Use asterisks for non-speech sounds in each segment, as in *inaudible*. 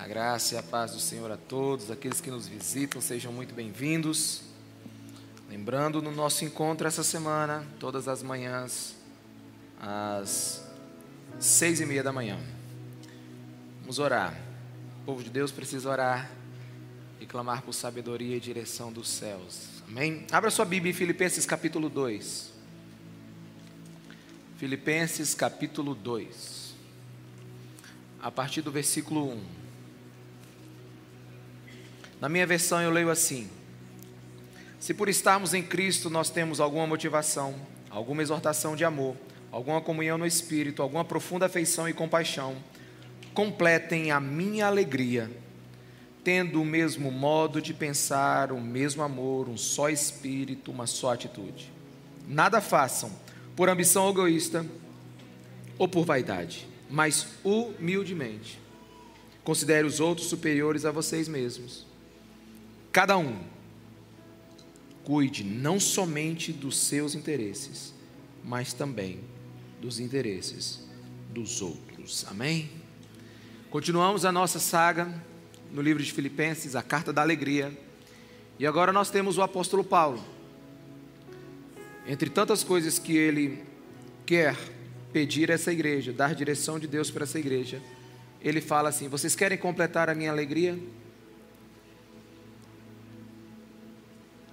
A graça e a paz do Senhor a todos, aqueles que nos visitam, sejam muito bem-vindos. Lembrando, no nosso encontro essa semana, todas as manhãs, às seis e meia da manhã. Vamos orar. O povo de Deus precisa orar e clamar por sabedoria e direção dos céus. Amém? Abra sua Bíblia em Filipenses capítulo 2. Filipenses capítulo 2. A partir do versículo 1. Na minha versão eu leio assim: Se por estarmos em Cristo nós temos alguma motivação, alguma exortação de amor, alguma comunhão no espírito, alguma profunda afeição e compaixão, completem a minha alegria, tendo o mesmo modo de pensar, o mesmo amor, um só espírito, uma só atitude. Nada façam por ambição egoísta ou por vaidade, mas humildemente. Considere os outros superiores a vocês mesmos. Cada um cuide não somente dos seus interesses, mas também dos interesses dos outros. Amém? Continuamos a nossa saga no livro de Filipenses, a carta da alegria. E agora nós temos o apóstolo Paulo. Entre tantas coisas que ele quer pedir a essa igreja, dar direção de Deus para essa igreja, ele fala assim: Vocês querem completar a minha alegria?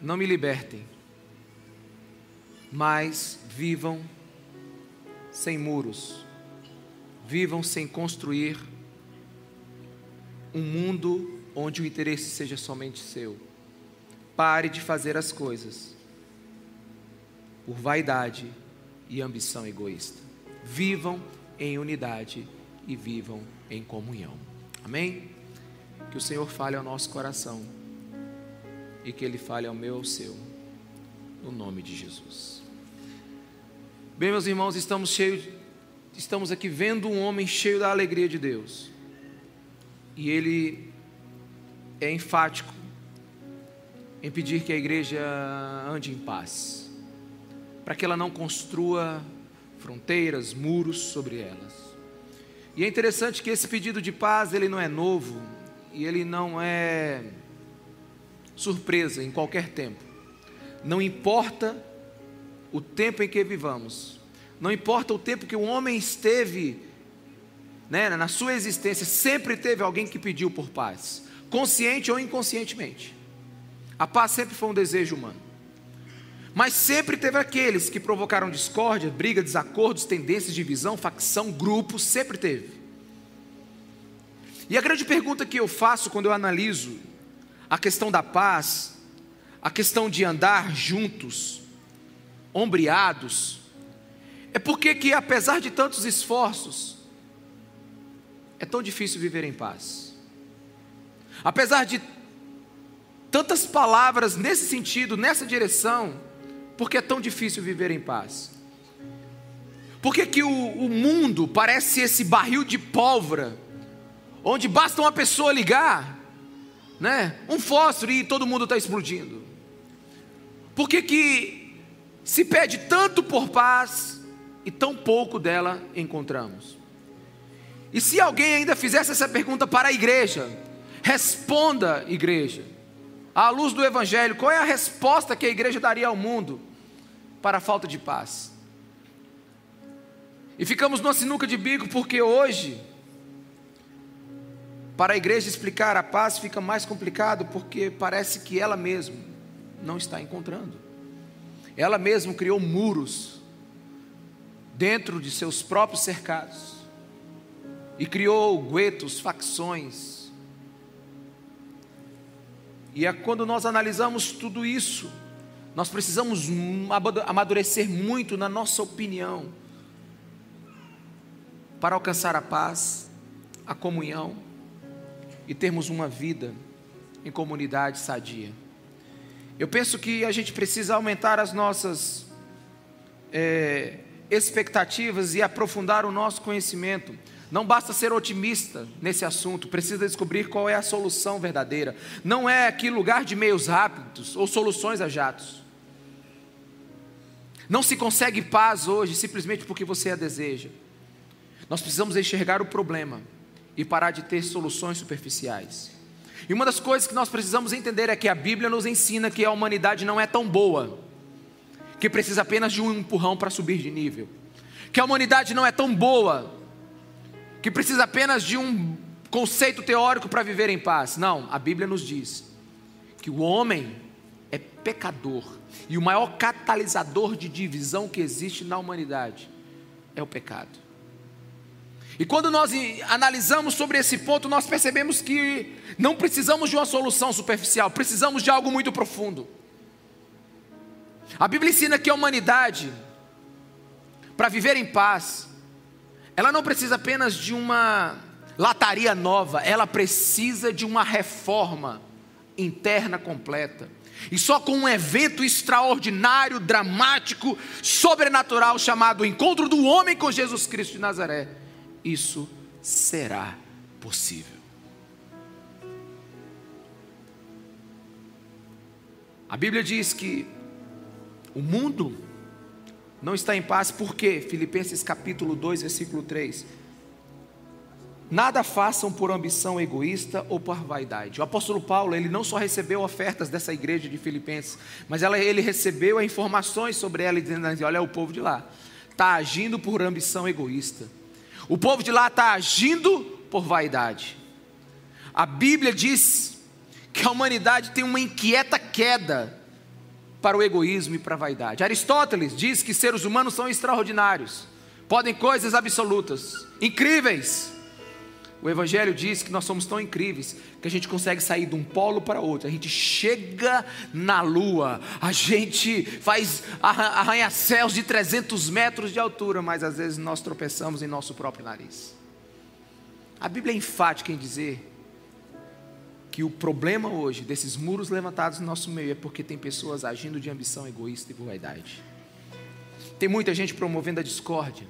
Não me libertem, mas vivam sem muros, vivam sem construir um mundo onde o interesse seja somente seu. Pare de fazer as coisas por vaidade e ambição egoísta. Vivam em unidade e vivam em comunhão. Amém? Que o Senhor fale ao nosso coração e que Ele fale ao meu e ao seu, no nome de Jesus. Bem, meus irmãos, estamos cheios, estamos aqui vendo um homem cheio da alegria de Deus. E ele é enfático em pedir que a igreja ande em paz, para que ela não construa fronteiras, muros sobre elas. E é interessante que esse pedido de paz, ele não é novo e ele não é surpresa em qualquer tempo. Não importa o tempo em que vivamos, não importa o tempo que o homem esteve né, na sua existência, sempre teve alguém que pediu por paz, consciente ou inconscientemente. A paz sempre foi um desejo humano. Mas sempre teve aqueles que provocaram discórdia, briga, desacordos, tendências, divisão, facção, grupo, sempre teve. E a grande pergunta que eu faço quando eu analiso a questão da paz, a questão de andar juntos, ombreados, é porque que apesar de tantos esforços, é tão difícil viver em paz. Apesar de tantas palavras nesse sentido, nessa direção, porque é tão difícil viver em paz? Porque que o, o mundo parece esse barril de pólvora, onde basta uma pessoa ligar, né? Um fósforo e todo mundo está explodindo. Por que, que se pede tanto por paz e tão pouco dela encontramos? E se alguém ainda fizesse essa pergunta para a igreja, responda, igreja, à luz do Evangelho, qual é a resposta que a igreja daria ao mundo para a falta de paz? E ficamos numa sinuca de bico porque hoje para a igreja explicar a paz fica mais complicado porque parece que ela mesma não está encontrando. Ela mesma criou muros dentro de seus próprios cercados e criou guetos, facções. E é quando nós analisamos tudo isso, nós precisamos amadurecer muito na nossa opinião para alcançar a paz, a comunhão e termos uma vida em comunidade sadia. Eu penso que a gente precisa aumentar as nossas é, expectativas e aprofundar o nosso conhecimento. Não basta ser otimista nesse assunto, precisa descobrir qual é a solução verdadeira. Não é aqui lugar de meios rápidos ou soluções a jatos. Não se consegue paz hoje simplesmente porque você a deseja. Nós precisamos enxergar o problema e parar de ter soluções superficiais. E uma das coisas que nós precisamos entender é que a Bíblia nos ensina que a humanidade não é tão boa, que precisa apenas de um empurrão para subir de nível. Que a humanidade não é tão boa, que precisa apenas de um conceito teórico para viver em paz. Não, a Bíblia nos diz que o homem é pecador e o maior catalisador de divisão que existe na humanidade é o pecado. E quando nós analisamos sobre esse ponto, nós percebemos que não precisamos de uma solução superficial, precisamos de algo muito profundo. A Bíblia ensina que a humanidade, para viver em paz, ela não precisa apenas de uma lataria nova, ela precisa de uma reforma interna completa. E só com um evento extraordinário, dramático, sobrenatural, chamado Encontro do Homem com Jesus Cristo de Nazaré, isso será possível. A Bíblia diz que o mundo não está em paz, por quê? Filipenses capítulo 2, versículo 3. Nada façam por ambição egoísta ou por vaidade. O apóstolo Paulo, ele não só recebeu ofertas dessa igreja de Filipenses, mas ela, ele recebeu informações sobre ela, dizendo assim: olha, o povo de lá está agindo por ambição egoísta. O povo de lá está agindo por vaidade. A Bíblia diz que a humanidade tem uma inquieta queda para o egoísmo e para a vaidade. Aristóteles diz que seres humanos são extraordinários, podem coisas absolutas, incríveis. O Evangelho diz que nós somos tão incríveis que a gente consegue sair de um polo para outro, a gente chega na lua, a gente faz arranha-céus de 300 metros de altura, mas às vezes nós tropeçamos em nosso próprio nariz. A Bíblia é enfática em dizer que o problema hoje desses muros levantados no nosso meio é porque tem pessoas agindo de ambição egoísta e vaidade. Tem muita gente promovendo a discórdia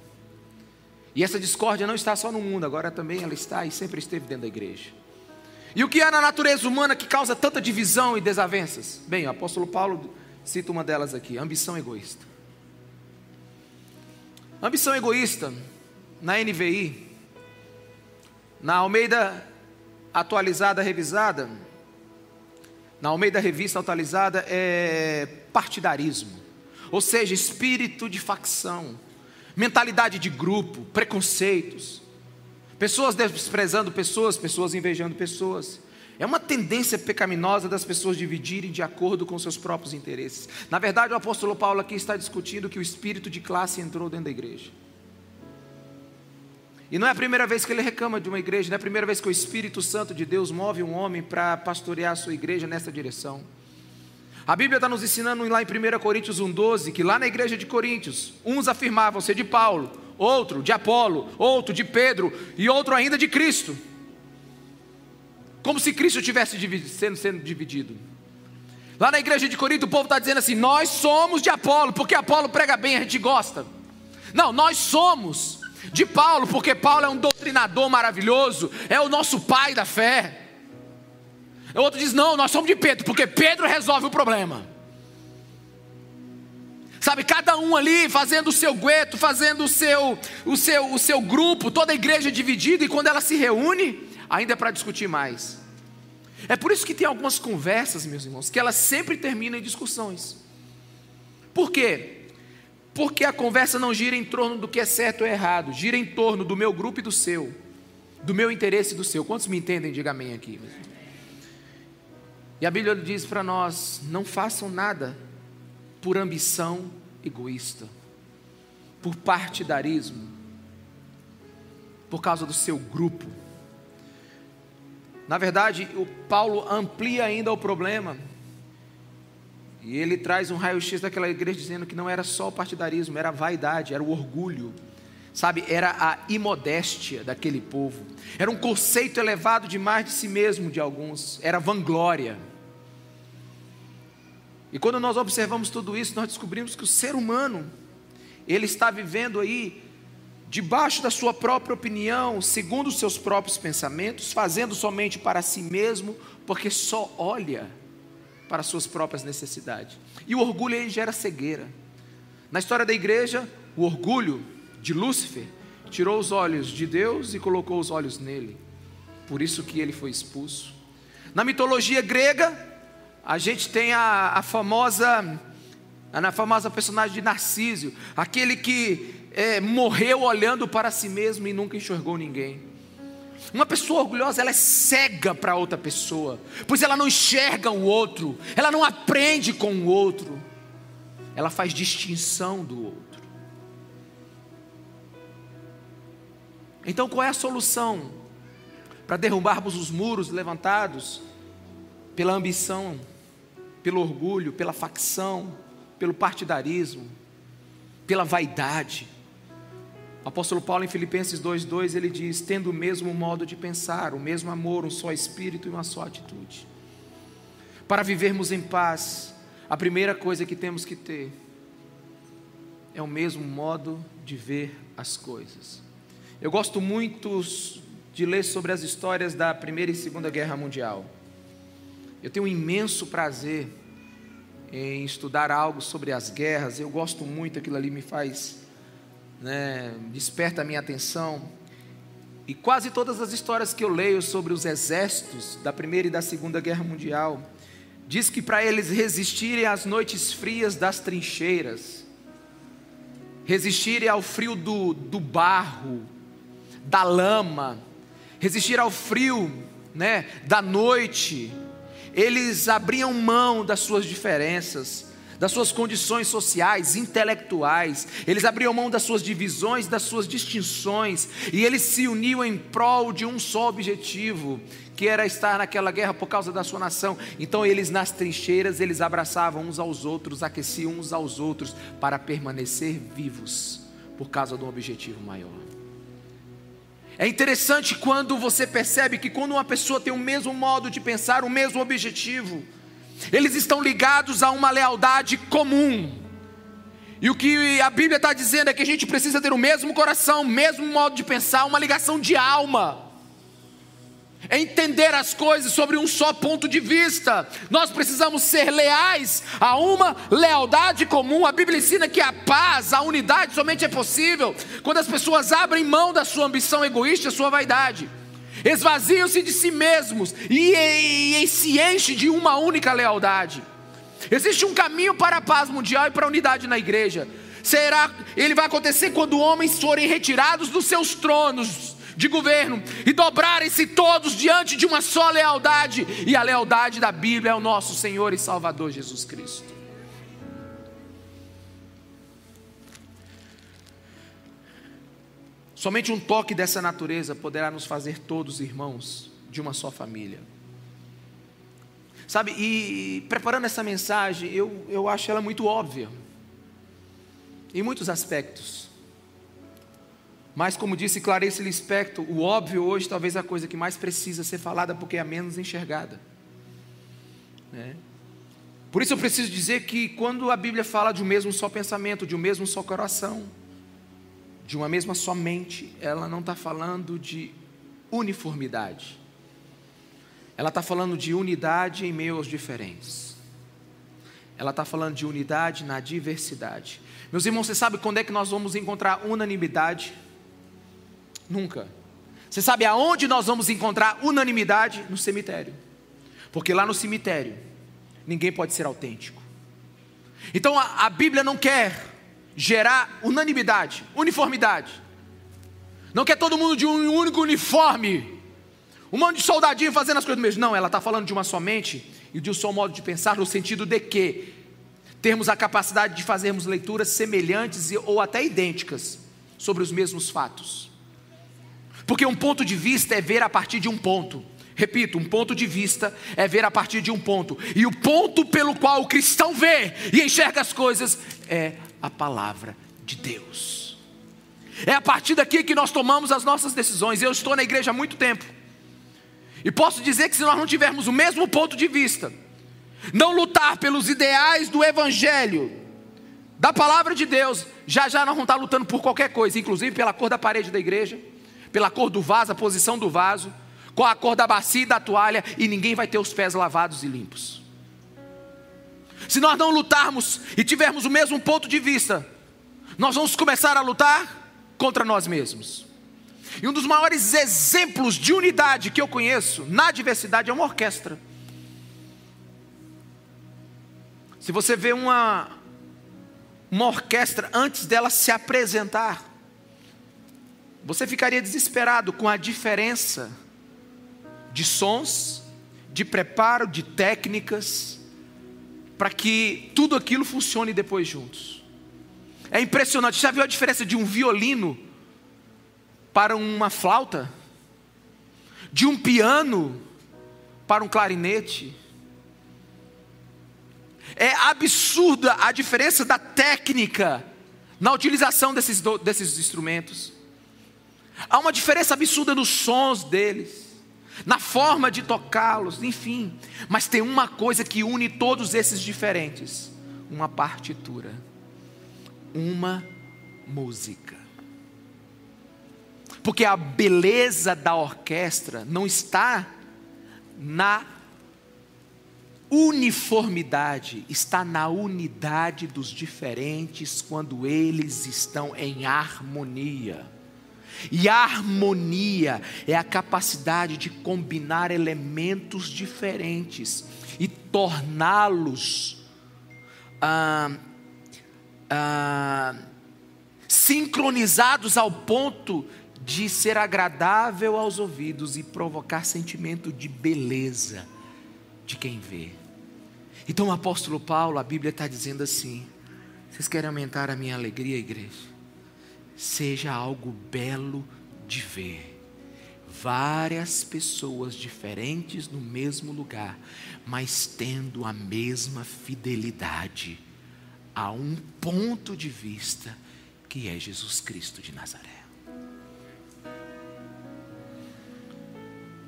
e essa discórdia não está só no mundo, agora também ela está e sempre esteve dentro da igreja. E o que há na natureza humana que causa tanta divisão e desavenças? Bem, o apóstolo Paulo cita uma delas aqui: ambição egoísta. Ambição egoísta, na NVI, na Almeida atualizada, revisada, na Almeida Revista atualizada, é partidarismo, ou seja, espírito de facção mentalidade de grupo, preconceitos, pessoas desprezando pessoas, pessoas invejando pessoas. É uma tendência pecaminosa das pessoas dividirem de acordo com seus próprios interesses. Na verdade, o apóstolo Paulo aqui está discutindo que o espírito de classe entrou dentro da igreja. E não é a primeira vez que ele reclama de uma igreja, não é a primeira vez que o Espírito Santo de Deus move um homem para pastorear a sua igreja nessa direção. A Bíblia está nos ensinando lá em 1 Coríntios 1,12 que lá na igreja de Coríntios, uns afirmavam ser de Paulo, outro de Apolo, outro de Pedro e outro ainda de Cristo. Como se Cristo estivesse sendo, sendo dividido. Lá na igreja de Corinto, o povo está dizendo assim: nós somos de Apolo, porque Apolo prega bem, a gente gosta. Não, nós somos de Paulo, porque Paulo é um doutrinador maravilhoso, é o nosso pai da fé. O outro diz: não, nós somos de Pedro, porque Pedro resolve o problema. Sabe, cada um ali fazendo o seu gueto, fazendo o seu, o seu, o seu grupo, toda a igreja dividida, e quando ela se reúne, ainda é para discutir mais. É por isso que tem algumas conversas, meus irmãos, que elas sempre terminam em discussões. Por quê? Porque a conversa não gira em torno do que é certo ou errado, gira em torno do meu grupo e do seu, do meu interesse e do seu. Quantos me entendem? Diga amém aqui. E a Bíblia diz para nós: não façam nada por ambição egoísta, por partidarismo, por causa do seu grupo. Na verdade, o Paulo amplia ainda o problema. E ele traz um raio-x daquela igreja dizendo que não era só o partidarismo, era a vaidade, era o orgulho sabe, era a imodéstia daquele povo, era um conceito elevado demais de si mesmo de alguns, era vanglória. E quando nós observamos tudo isso, nós descobrimos que o ser humano, ele está vivendo aí debaixo da sua própria opinião, segundo os seus próprios pensamentos, fazendo somente para si mesmo, porque só olha para as suas próprias necessidades. E o orgulho ele gera cegueira. Na história da igreja, o orgulho de Lúcifer tirou os olhos de Deus e colocou os olhos nele. por isso que ele foi expulso. Na mitologia grega, a gente tem a, a famosa, a famosa personagem de Narciso, aquele que é, morreu olhando para si mesmo e nunca enxergou ninguém. Uma pessoa orgulhosa, ela é cega para outra pessoa, pois ela não enxerga o outro, ela não aprende com o outro, ela faz distinção do outro. Então, qual é a solução para derrubarmos os muros levantados pela ambição, pelo orgulho, pela facção, pelo partidarismo, pela vaidade? O apóstolo Paulo em Filipenses 2:2 ele diz: "Tendo o mesmo modo de pensar, o mesmo amor, um só espírito e uma só atitude". Para vivermos em paz, a primeira coisa que temos que ter é o mesmo modo de ver as coisas. Eu gosto muito de ler sobre as histórias da Primeira e Segunda Guerra Mundial. Eu tenho um imenso prazer em estudar algo sobre as guerras. Eu gosto muito, aquilo ali me faz né, desperta a minha atenção. E quase todas as histórias que eu leio sobre os exércitos da Primeira e da Segunda Guerra Mundial, diz que para eles resistirem às noites frias das trincheiras, resistirem ao frio do, do barro, da lama, resistir ao frio né, da noite, eles abriam mão das suas diferenças, das suas condições sociais, intelectuais, eles abriam mão das suas divisões, das suas distinções, e eles se uniam em prol de um só objetivo, que era estar naquela guerra por causa da sua nação. Então eles nas trincheiras, eles abraçavam uns aos outros, aqueciam uns aos outros para permanecer vivos por causa de um objetivo maior. É interessante quando você percebe que quando uma pessoa tem o mesmo modo de pensar, o mesmo objetivo, eles estão ligados a uma lealdade comum. E o que a Bíblia está dizendo é que a gente precisa ter o mesmo coração, o mesmo modo de pensar, uma ligação de alma. É entender as coisas sobre um só ponto de vista. Nós precisamos ser leais a uma lealdade comum. A Bíblia ensina que a paz, a unidade somente é possível quando as pessoas abrem mão da sua ambição egoísta, sua vaidade esvaziam-se de si mesmos e, e, e se enchem de uma única lealdade. Existe um caminho para a paz mundial e para a unidade na igreja. Será, ele vai acontecer quando homens forem retirados dos seus tronos de governo e dobrarem-se todos diante de uma só lealdade, e a lealdade da Bíblia é o nosso Senhor e Salvador Jesus Cristo. Somente um toque dessa natureza poderá nos fazer todos irmãos de uma só família. Sabe, e preparando essa mensagem, eu, eu acho ela muito óbvia, em muitos aspectos. Mas, como disse Clarice Lispector, o óbvio hoje talvez é a coisa que mais precisa ser falada porque é a menos enxergada. Né? Por isso eu preciso dizer que quando a Bíblia fala de um mesmo só pensamento, de um mesmo só coração, de uma mesma só mente, ela não está falando de uniformidade. Ela está falando de unidade em meio aos diferentes. Ela está falando de unidade na diversidade. Meus irmãos, você sabe quando é que nós vamos encontrar unanimidade? Nunca. Você sabe aonde nós vamos encontrar unanimidade? No cemitério. Porque lá no cemitério, ninguém pode ser autêntico. Então a, a Bíblia não quer gerar unanimidade, uniformidade. Não quer todo mundo de um único uniforme, um monte de soldadinho fazendo as coisas do mesmo. Não, ela está falando de uma só mente e de um só modo de pensar, no sentido de que termos a capacidade de fazermos leituras semelhantes ou até idênticas sobre os mesmos fatos. Porque um ponto de vista é ver a partir de um ponto. Repito, um ponto de vista é ver a partir de um ponto. E o ponto pelo qual o cristão vê e enxerga as coisas é a palavra de Deus. É a partir daqui que nós tomamos as nossas decisões. Eu estou na igreja há muito tempo. E posso dizer que se nós não tivermos o mesmo ponto de vista, não lutar pelos ideais do evangelho, da palavra de Deus, já já nós vamos estar lutando por qualquer coisa, inclusive pela cor da parede da igreja, pela cor do vaso, a posição do vaso, qual a cor da bacia e da toalha, e ninguém vai ter os pés lavados e limpos. Se nós não lutarmos e tivermos o mesmo ponto de vista, nós vamos começar a lutar contra nós mesmos. E um dos maiores exemplos de unidade que eu conheço na diversidade é uma orquestra. Se você vê uma, uma orquestra antes dela se apresentar, você ficaria desesperado com a diferença de sons, de preparo, de técnicas, para que tudo aquilo funcione depois juntos. É impressionante. Já viu a diferença de um violino para uma flauta? De um piano para um clarinete? É absurda a diferença da técnica na utilização desses, desses instrumentos. Há uma diferença absurda nos sons deles, na forma de tocá-los, enfim. Mas tem uma coisa que une todos esses diferentes: uma partitura, uma música. Porque a beleza da orquestra não está na uniformidade, está na unidade dos diferentes quando eles estão em harmonia. E a harmonia é a capacidade de combinar elementos diferentes e torná-los ah, ah, sincronizados ao ponto de ser agradável aos ouvidos e provocar sentimento de beleza de quem vê. Então o apóstolo Paulo, a Bíblia está dizendo assim: vocês querem aumentar a minha alegria, igreja? Seja algo belo de ver. Várias pessoas diferentes no mesmo lugar, mas tendo a mesma fidelidade a um ponto de vista que é Jesus Cristo de Nazaré.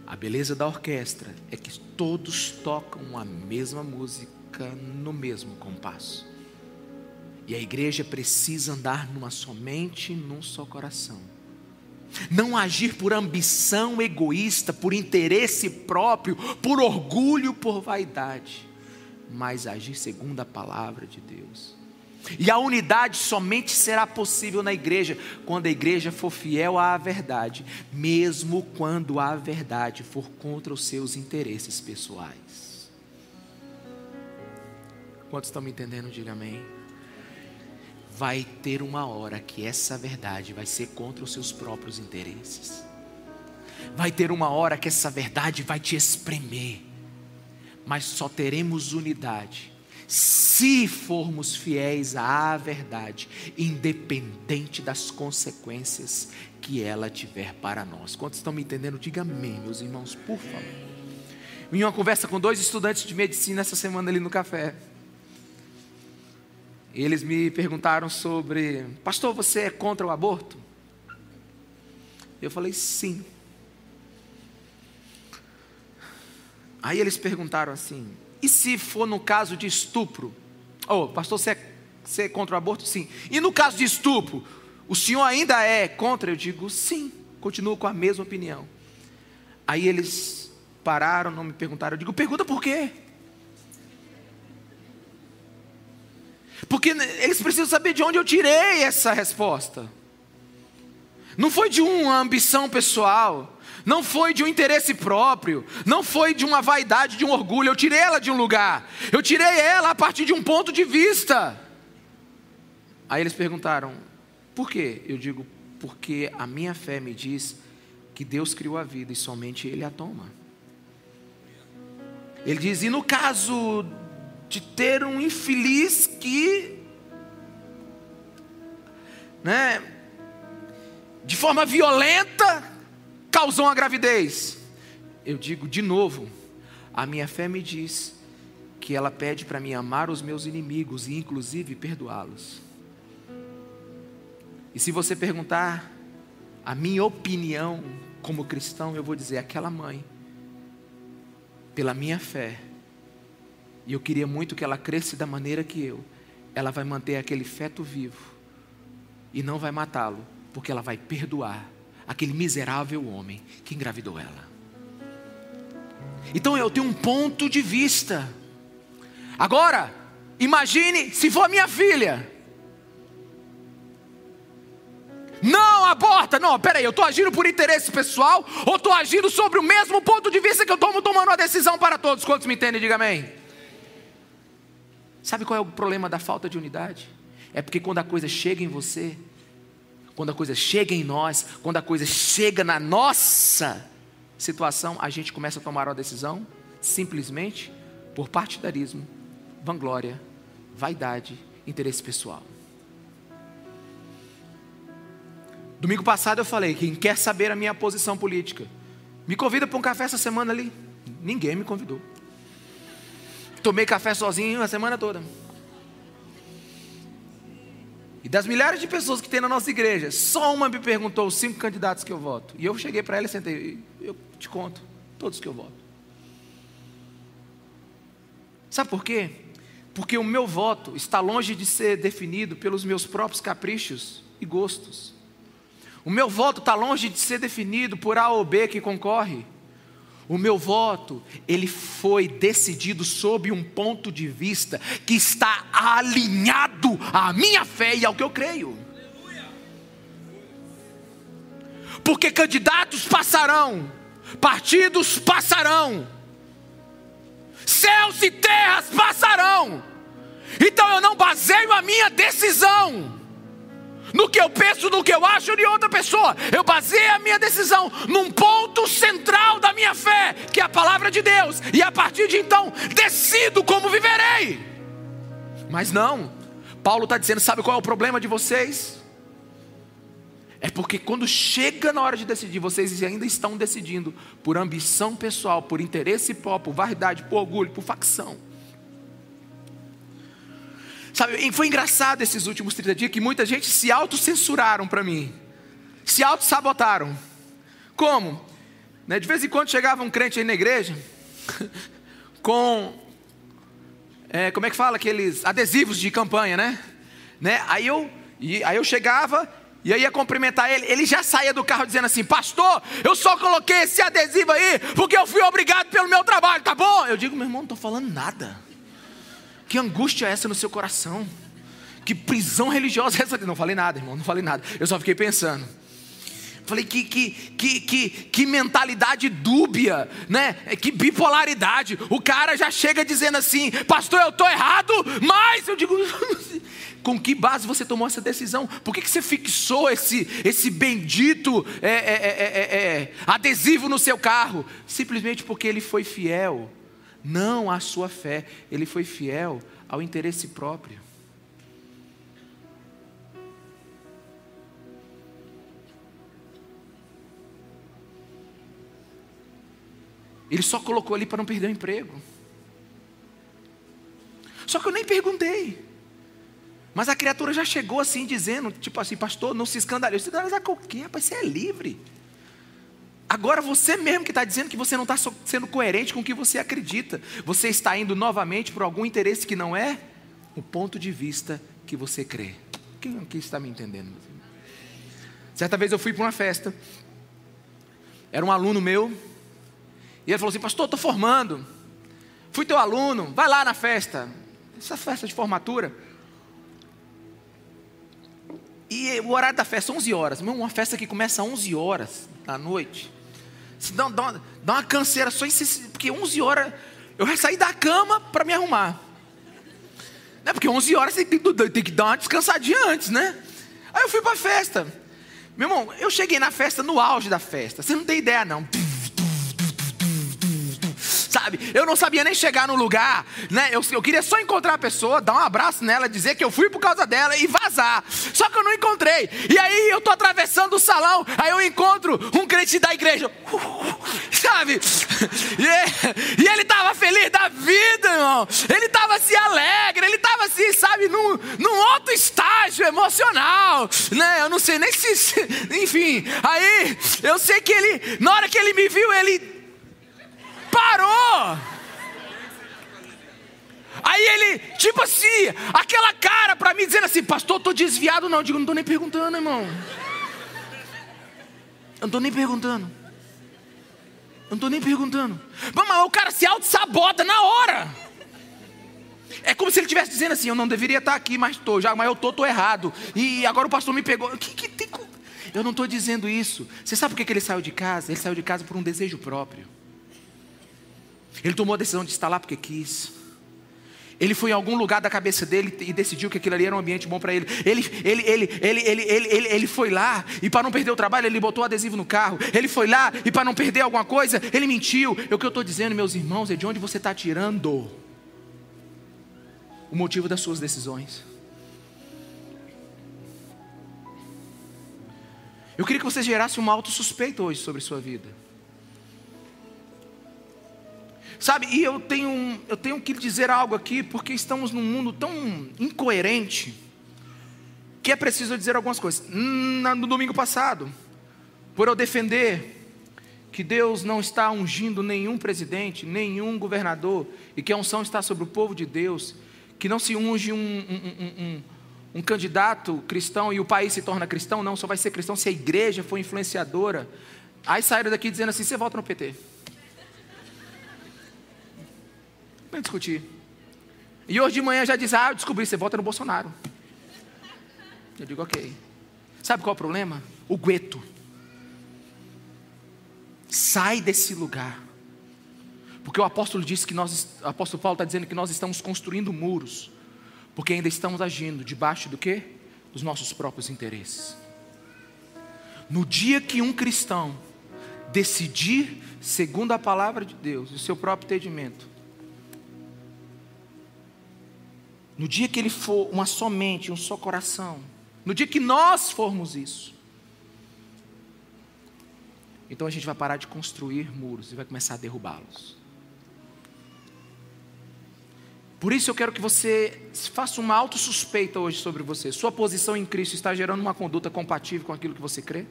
A beleza da orquestra é que todos tocam a mesma música no mesmo compasso. E a igreja precisa andar numa somente num só coração. Não agir por ambição egoísta, por interesse próprio, por orgulho, por vaidade, mas agir segundo a palavra de Deus. E a unidade somente será possível na igreja quando a igreja for fiel à verdade, mesmo quando a verdade for contra os seus interesses pessoais. Quantos estão me entendendo? Diga amém. Vai ter uma hora que essa verdade vai ser contra os seus próprios interesses. Vai ter uma hora que essa verdade vai te espremer. Mas só teremos unidade se formos fiéis à verdade, independente das consequências que ela tiver para nós. Quantos estão me entendendo? Diga amém, meus irmãos, por favor. Em uma conversa com dois estudantes de medicina essa semana ali no café. Eles me perguntaram sobre, pastor, você é contra o aborto? Eu falei, sim. Aí eles perguntaram assim: e se for no caso de estupro? Oh, pastor, você é, você é contra o aborto? Sim. E no caso de estupro, o senhor ainda é contra? Eu digo, sim. Continuo com a mesma opinião. Aí eles pararam, não me perguntaram. Eu digo, pergunta por quê? Porque eles precisam saber de onde eu tirei essa resposta. Não foi de uma ambição pessoal não foi de um interesse próprio, não foi de uma vaidade, de um orgulho. Eu tirei ela de um lugar, eu tirei ela a partir de um ponto de vista. Aí eles perguntaram: por quê? Eu digo: porque a minha fé me diz que Deus criou a vida e somente Ele a toma. Ele diz: e no caso de ter um infeliz que, né, de forma violenta, causou uma gravidez. Eu digo de novo, a minha fé me diz que ela pede para mim amar os meus inimigos e inclusive perdoá-los. E se você perguntar a minha opinião como cristão, eu vou dizer aquela mãe, pela minha fé, e eu queria muito que ela cresça da maneira que eu, ela vai manter aquele feto vivo e não vai matá-lo, porque ela vai perdoar aquele miserável homem que engravidou ela. Então eu tenho um ponto de vista. Agora, imagine se for minha filha. Não aborta. Não, peraí, eu estou agindo por interesse pessoal ou estou agindo sobre o mesmo ponto de vista que eu estou tomando uma decisão para todos? Quantos me entendem? Diga amém. Sabe qual é o problema da falta de unidade? É porque quando a coisa chega em você, quando a coisa chega em nós, quando a coisa chega na nossa situação, a gente começa a tomar uma decisão simplesmente por partidarismo, vanglória, vaidade, interesse pessoal. Domingo passado eu falei: quem quer saber a minha posição política, me convida para um café essa semana ali. Ninguém me convidou. Tomei café sozinho a semana toda. E das milhares de pessoas que tem na nossa igreja, só uma me perguntou os cinco candidatos que eu voto. E eu cheguei para ela e sentei, eu te conto, todos que eu voto. Sabe por quê? Porque o meu voto está longe de ser definido pelos meus próprios caprichos e gostos. O meu voto está longe de ser definido por A ou B que concorre. O meu voto, ele foi decidido sob um ponto de vista que está alinhado à minha fé e ao que eu creio. Porque candidatos passarão, partidos passarão, céus e terras passarão. Então eu não baseio a minha decisão no que eu penso, no que eu acho de outra pessoa. Eu baseio a minha decisão num ponto central da minha fé, que é a palavra de Deus, e a partir de então decido como viverei. Mas não, Paulo está dizendo: sabe qual é o problema de vocês? É porque quando chega na hora de decidir, vocês ainda estão decidindo por ambição pessoal, por interesse próprio, por vaidade, por orgulho, por facção. Sabe, foi engraçado esses últimos 30 dias que muita gente se autocensuraram para mim. Se auto-sabotaram. Como? Né, de vez em quando chegava um crente aí na igreja *laughs* com é, como é que fala aqueles adesivos de campanha, né? né? Aí eu e, aí eu chegava e aí ia cumprimentar ele, ele já saía do carro dizendo assim: Pastor, eu só coloquei esse adesivo aí porque eu fui obrigado pelo meu trabalho, tá bom? Eu digo, meu irmão, não estou falando nada. Que angústia é essa no seu coração? Que prisão religiosa é essa? Não falei nada, irmão, não falei nada. Eu só fiquei pensando. Falei que, que, que, que, que mentalidade dúbia, né? Que bipolaridade. O cara já chega dizendo assim, pastor, eu estou errado, mas eu digo, *laughs* com que base você tomou essa decisão? Por que, que você fixou esse, esse bendito é, é, é, adesivo no seu carro? Simplesmente porque ele foi fiel não à sua fé, ele foi fiel ao interesse próprio. Ele só colocou ali para não perder o emprego. Só que eu nem perguntei. Mas a criatura já chegou assim, dizendo, tipo assim, pastor, não se escandalize. Escandalizar com o quê? Rapaz, você é livre. Agora você mesmo que está dizendo que você não está sendo coerente com o que você acredita. Você está indo novamente por algum interesse que não é o ponto de vista que você crê. Quem está me entendendo? Certa vez eu fui para uma festa. Era um aluno meu. E ele falou assim: Pastor, estou formando. Fui teu aluno, vai lá na festa. Essa festa de formatura. E o horário da festa, 11 horas. Uma festa que começa às 11 horas da noite. Dá, dá, dá uma canseira só em porque 11 horas eu já saí da cama para me arrumar. Né? Porque 11 horas você tem, tem que dar uma descansadinha antes, né? Aí eu fui para a festa. Meu irmão, eu cheguei na festa no auge da festa. Você não tem ideia não sabe? Eu não sabia nem chegar no lugar, né? Eu, eu queria só encontrar a pessoa, dar um abraço nela, dizer que eu fui por causa dela e vazar. Só que eu não encontrei. E aí eu tô atravessando o salão, aí eu encontro um crente da igreja, *laughs* sabe? E, ele tava feliz da vida, irmão. Ele tava assim alegre, ele tava assim, sabe, num, num outro estágio emocional, né? Eu não sei nem se, *laughs* enfim. Aí eu sei que ele, na hora que ele me viu, ele parou. Aí ele, tipo assim, aquela cara para mim dizendo assim, pastor, eu tô desviado, não. Eu digo, não tô nem perguntando, irmão. Eu não tô nem perguntando. Eu não tô nem perguntando. Mas o cara se auto-sabota na hora. É como se ele estivesse dizendo assim: Eu não deveria estar aqui, mas estou, já, mas eu estou, estou errado. E agora o pastor me pegou. Que, que tem... Eu não estou dizendo isso. Você sabe por que ele saiu de casa? Ele saiu de casa por um desejo próprio. Ele tomou a decisão de estar lá porque quis. Ele foi em algum lugar da cabeça dele e decidiu que aquilo ali era um ambiente bom para ele. Ele, ele, ele, ele, ele, ele, ele, ele foi lá e para não perder o trabalho, ele botou adesivo no carro. Ele foi lá e para não perder alguma coisa, ele mentiu. É o que eu estou dizendo, meus irmãos, é de onde você está tirando o motivo das suas decisões. Eu queria que você gerasse uma autosuspeita hoje sobre sua vida. Sabe, e eu tenho, eu tenho que dizer algo aqui, porque estamos num mundo tão incoerente, que é preciso dizer algumas coisas. No domingo passado, por eu defender que Deus não está ungindo nenhum presidente, nenhum governador, e que a unção está sobre o povo de Deus, que não se unge um, um, um, um candidato cristão e o país se torna cristão, não, só vai ser cristão se a igreja for influenciadora. Aí saíram daqui dizendo assim: você volta no PT. Vem discutir. E hoje de manhã já diz: Ah, eu descobri, você vota no Bolsonaro. Eu digo: Ok. Sabe qual é o problema? O gueto. Sai desse lugar. Porque o apóstolo disse que nós, o apóstolo Paulo está dizendo que nós estamos construindo muros. Porque ainda estamos agindo debaixo do que? Dos nossos próprios interesses. No dia que um cristão decidir, segundo a palavra de Deus, o seu próprio entendimento, No dia que ele for uma só mente, um só coração, no dia que nós formos isso, então a gente vai parar de construir muros e vai começar a derrubá-los. Por isso eu quero que você faça uma autossuspeita hoje sobre você. Sua posição em Cristo está gerando uma conduta compatível com aquilo que você crê?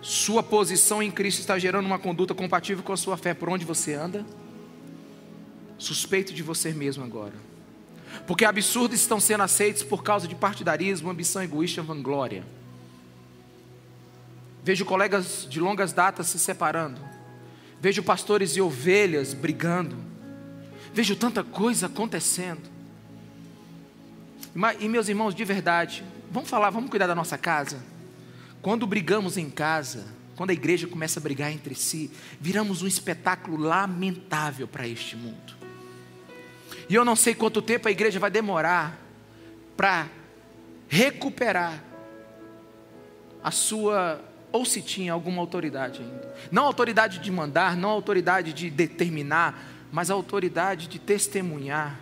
Sua posição em Cristo está gerando uma conduta compatível com a sua fé por onde você anda? Suspeito de você mesmo agora. Porque absurdos estão sendo aceitos por causa de partidarismo, ambição egoísta, vanglória. Vejo colegas de longas datas se separando. Vejo pastores e ovelhas brigando. Vejo tanta coisa acontecendo. E meus irmãos, de verdade, vamos falar, vamos cuidar da nossa casa. Quando brigamos em casa, quando a igreja começa a brigar entre si, viramos um espetáculo lamentável para este mundo. E eu não sei quanto tempo a igreja vai demorar para recuperar a sua, ou se tinha alguma autoridade ainda. Não autoridade de mandar, não autoridade de determinar, mas a autoridade de testemunhar,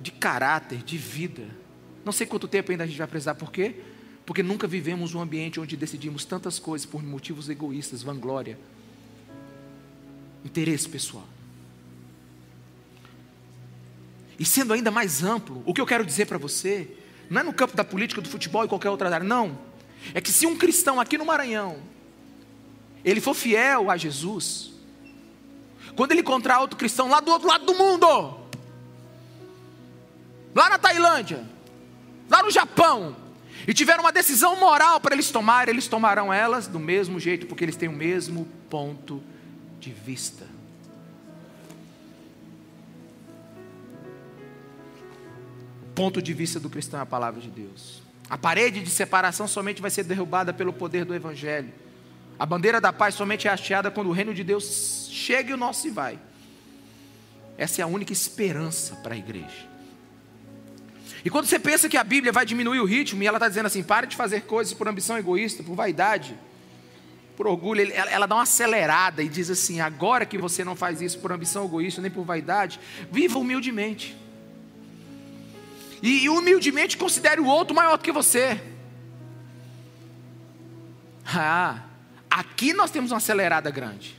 de caráter, de vida. Não sei quanto tempo ainda a gente vai precisar, por quê? Porque nunca vivemos um ambiente onde decidimos tantas coisas por motivos egoístas, vanglória, interesse pessoal. E sendo ainda mais amplo, o que eu quero dizer para você, não é no campo da política, do futebol e qualquer outra área, não. É que se um cristão aqui no Maranhão, ele for fiel a Jesus, quando ele encontrar outro cristão lá do outro lado do mundo, lá na Tailândia, lá no Japão, e tiver uma decisão moral para eles tomarem, eles tomarão elas do mesmo jeito, porque eles têm o mesmo ponto de vista. Ponto de vista do cristão é a palavra de Deus. A parede de separação somente vai ser derrubada pelo poder do Evangelho. A bandeira da paz somente é hasteada quando o reino de Deus chega e o nosso se vai. Essa é a única esperança para a igreja. E quando você pensa que a Bíblia vai diminuir o ritmo, e ela está dizendo assim: pare de fazer coisas por ambição egoísta, por vaidade, por orgulho, ela, ela dá uma acelerada e diz assim: agora que você não faz isso por ambição egoísta nem por vaidade, viva humildemente. E, humildemente considere o outro maior do que você. Ah, aqui nós temos uma acelerada grande.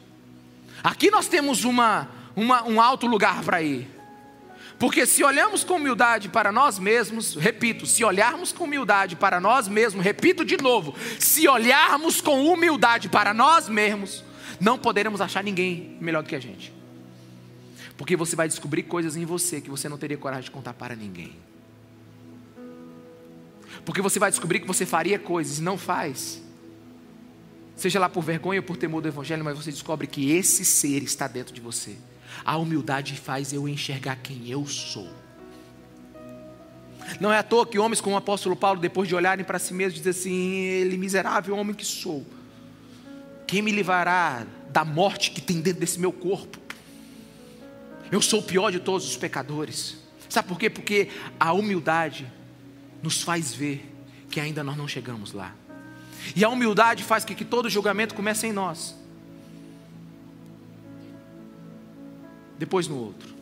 Aqui nós temos uma, uma um alto lugar para ir. Porque se olhamos com humildade para nós mesmos, repito, se olharmos com humildade para nós mesmos, repito de novo, se olharmos com humildade para nós mesmos, não poderemos achar ninguém melhor do que a gente. Porque você vai descobrir coisas em você que você não teria coragem de contar para ninguém. Porque você vai descobrir que você faria coisas e não faz. Seja lá por vergonha ou por temor do Evangelho, mas você descobre que esse ser está dentro de você. A humildade faz eu enxergar quem eu sou. Não é à toa que homens como o apóstolo Paulo, depois de olharem para si mesmos, dizem assim: Ele miserável homem que sou, quem me livrará da morte que tem dentro desse meu corpo? Eu sou o pior de todos os pecadores. Sabe por quê? Porque a humildade nos faz ver que ainda nós não chegamos lá. E a humildade faz com que todo julgamento comece em nós. Depois no outro.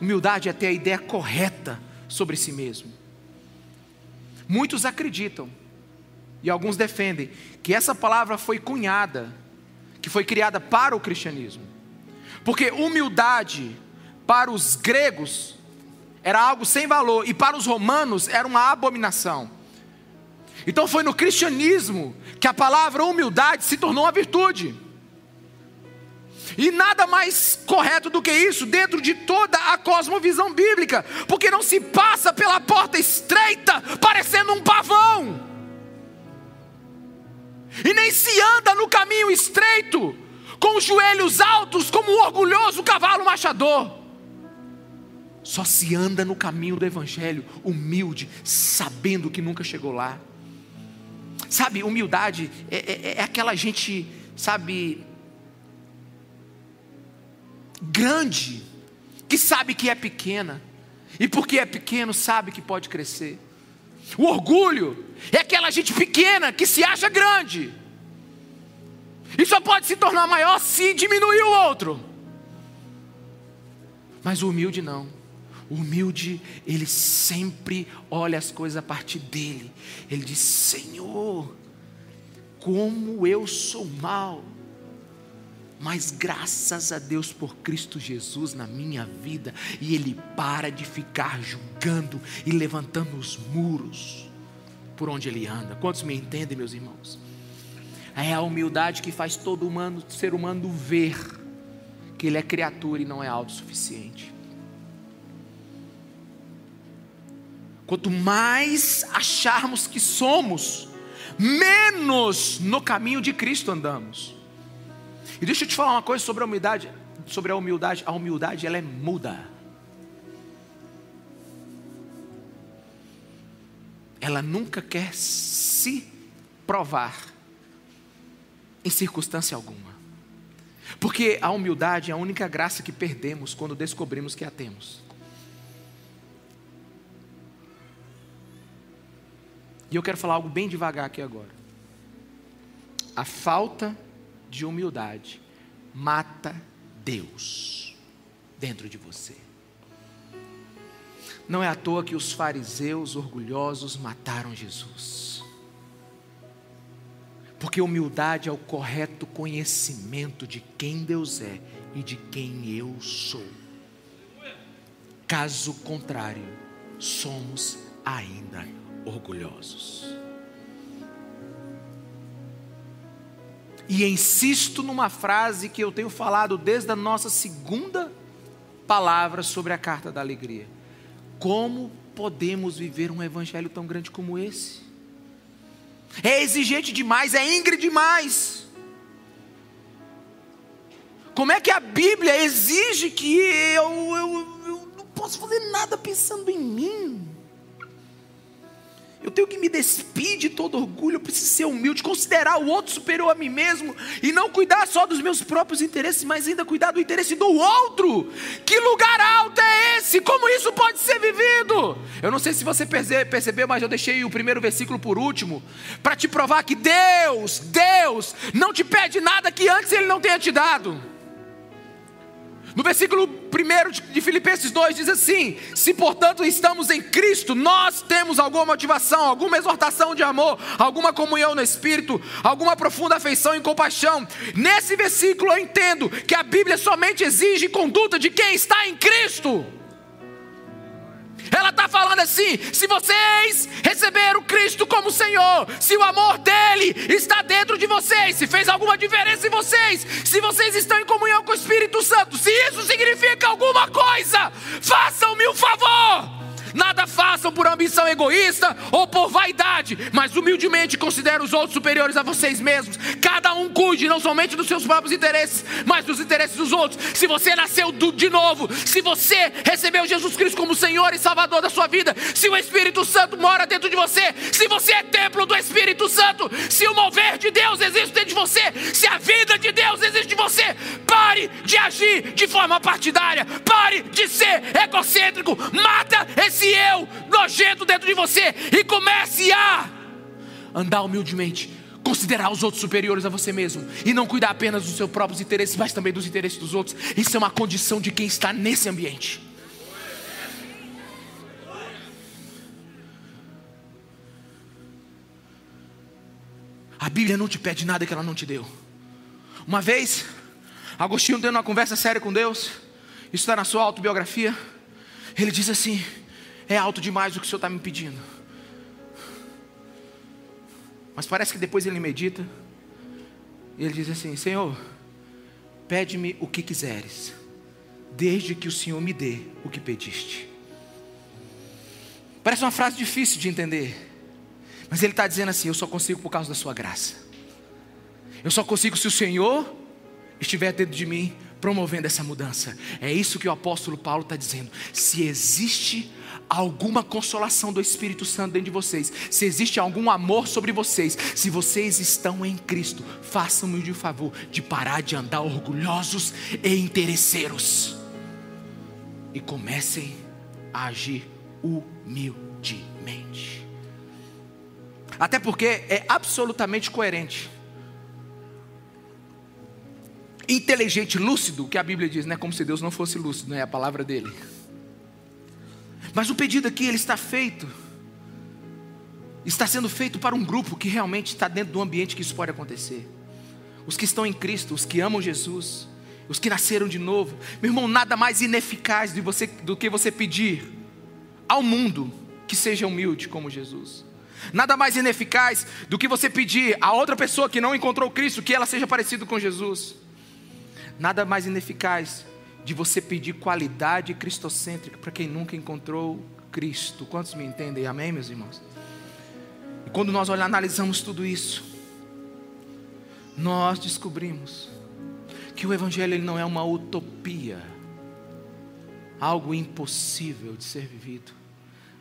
Humildade é ter a ideia correta sobre si mesmo. Muitos acreditam, e alguns defendem, que essa palavra foi cunhada, que foi criada para o cristianismo. Porque humildade, para os gregos, era algo sem valor, e para os romanos era uma abominação. Então foi no cristianismo que a palavra humildade se tornou uma virtude. E nada mais correto do que isso dentro de toda a cosmovisão bíblica, porque não se passa pela porta estreita parecendo um pavão, e nem se anda no caminho estreito com os joelhos altos como um orgulhoso cavalo machador. Só se anda no caminho do Evangelho, humilde, sabendo que nunca chegou lá. Sabe, humildade é, é, é aquela gente, sabe, grande, que sabe que é pequena, e porque é pequeno, sabe que pode crescer. O orgulho é aquela gente pequena que se acha grande, e só pode se tornar maior se diminuir o outro. Mas o humilde não. O humilde, ele sempre olha as coisas a partir dele. Ele diz: Senhor, como eu sou mal mas graças a Deus por Cristo Jesus na minha vida, e Ele para de ficar julgando e levantando os muros por onde Ele anda. Quantos me entendem, meus irmãos? É a humildade que faz todo humano, ser humano ver que ele é criatura e não é autossuficiente. Quanto mais acharmos que somos, menos no caminho de Cristo andamos. E deixa eu te falar uma coisa sobre a humildade, sobre a humildade. A humildade ela é muda. Ela nunca quer se provar em circunstância alguma. Porque a humildade é a única graça que perdemos quando descobrimos que a temos. E eu quero falar algo bem devagar aqui agora. A falta de humildade mata Deus dentro de você. Não é à toa que os fariseus orgulhosos mataram Jesus. Porque humildade é o correto conhecimento de quem Deus é e de quem eu sou. Caso contrário, somos ainda orgulhosos. E insisto numa frase que eu tenho falado desde a nossa segunda palavra sobre a carta da alegria. Como podemos viver um evangelho tão grande como esse? É exigente demais, é íngreme demais. Como é que a Bíblia exige que eu, eu, eu não posso fazer nada pensando em mim? Eu tenho que me despir de todo orgulho, eu preciso ser humilde, considerar o outro superior a mim mesmo e não cuidar só dos meus próprios interesses, mas ainda cuidar do interesse do outro. Que lugar alto é esse? Como isso pode ser vivido? Eu não sei se você percebeu, mas eu deixei o primeiro versículo por último para te provar que Deus, Deus, não te pede nada que antes Ele não tenha te dado. No versículo 1 de Filipenses 2 diz assim: Se portanto estamos em Cristo, nós temos alguma motivação, alguma exortação de amor, alguma comunhão no Espírito, alguma profunda afeição e compaixão. Nesse versículo eu entendo que a Bíblia somente exige conduta de quem está em Cristo. Ela está falando assim: se vocês receberam Cristo como Senhor, se o amor dele está dentro de vocês, se fez alguma diferença em vocês, se vocês estão em comunhão com o Espírito Santo, se isso significa alguma coisa, façam-me um favor. Façam por ambição egoísta ou por vaidade, mas humildemente considere os outros superiores a vocês mesmos. Cada um cuide não somente dos seus próprios interesses, mas dos interesses dos outros. Se você nasceu de novo, se você recebeu Jesus Cristo como Senhor e Salvador da sua vida, se o Espírito Santo mora dentro de você, se você é templo do Espírito Santo, se o mover de Deus existe dentro de você, se a vida de Deus existe em você, pare de agir de forma partidária, pare de ser egocêntrico, mata esse eu nojento dentro de você e comece a andar humildemente, considerar os outros superiores a você mesmo e não cuidar apenas dos seus próprios interesses, mas também dos interesses dos outros. Isso é uma condição de quem está nesse ambiente. A Bíblia não te pede nada que ela não te deu. Uma vez, Agostinho tendo uma conversa séria com Deus, isso está na sua autobiografia. Ele diz assim: É alto demais o que o Senhor está me pedindo. Mas parece que depois ele medita. E ele diz assim: Senhor, pede-me o que quiseres, desde que o Senhor me dê o que pediste. Parece uma frase difícil de entender. Mas ele está dizendo assim: Eu só consigo por causa da sua graça. Eu só consigo se o Senhor estiver dentro de mim promovendo essa mudança. É isso que o apóstolo Paulo está dizendo. Se existe alguma consolação do Espírito Santo dentro de vocês, se existe algum amor sobre vocês, se vocês estão em Cristo, façam-me o favor de parar de andar orgulhosos e interesseiros e comecem a agir humildemente. Até porque é absolutamente coerente inteligente, lúcido, que a Bíblia diz, né? Como se Deus não fosse lúcido, não é a palavra dele. Mas o pedido aqui ele está feito, está sendo feito para um grupo que realmente está dentro do ambiente que isso pode acontecer. Os que estão em Cristo, os que amam Jesus, os que nasceram de novo. Meu irmão, nada mais ineficaz de você, do que você pedir ao mundo que seja humilde como Jesus. Nada mais ineficaz do que você pedir a outra pessoa que não encontrou Cristo que ela seja parecida com Jesus. Nada mais ineficaz de você pedir qualidade cristocêntrica para quem nunca encontrou Cristo. Quantos me entendem? Amém, meus irmãos? E quando nós analisamos tudo isso, nós descobrimos que o Evangelho ele não é uma utopia, algo impossível de ser vivido.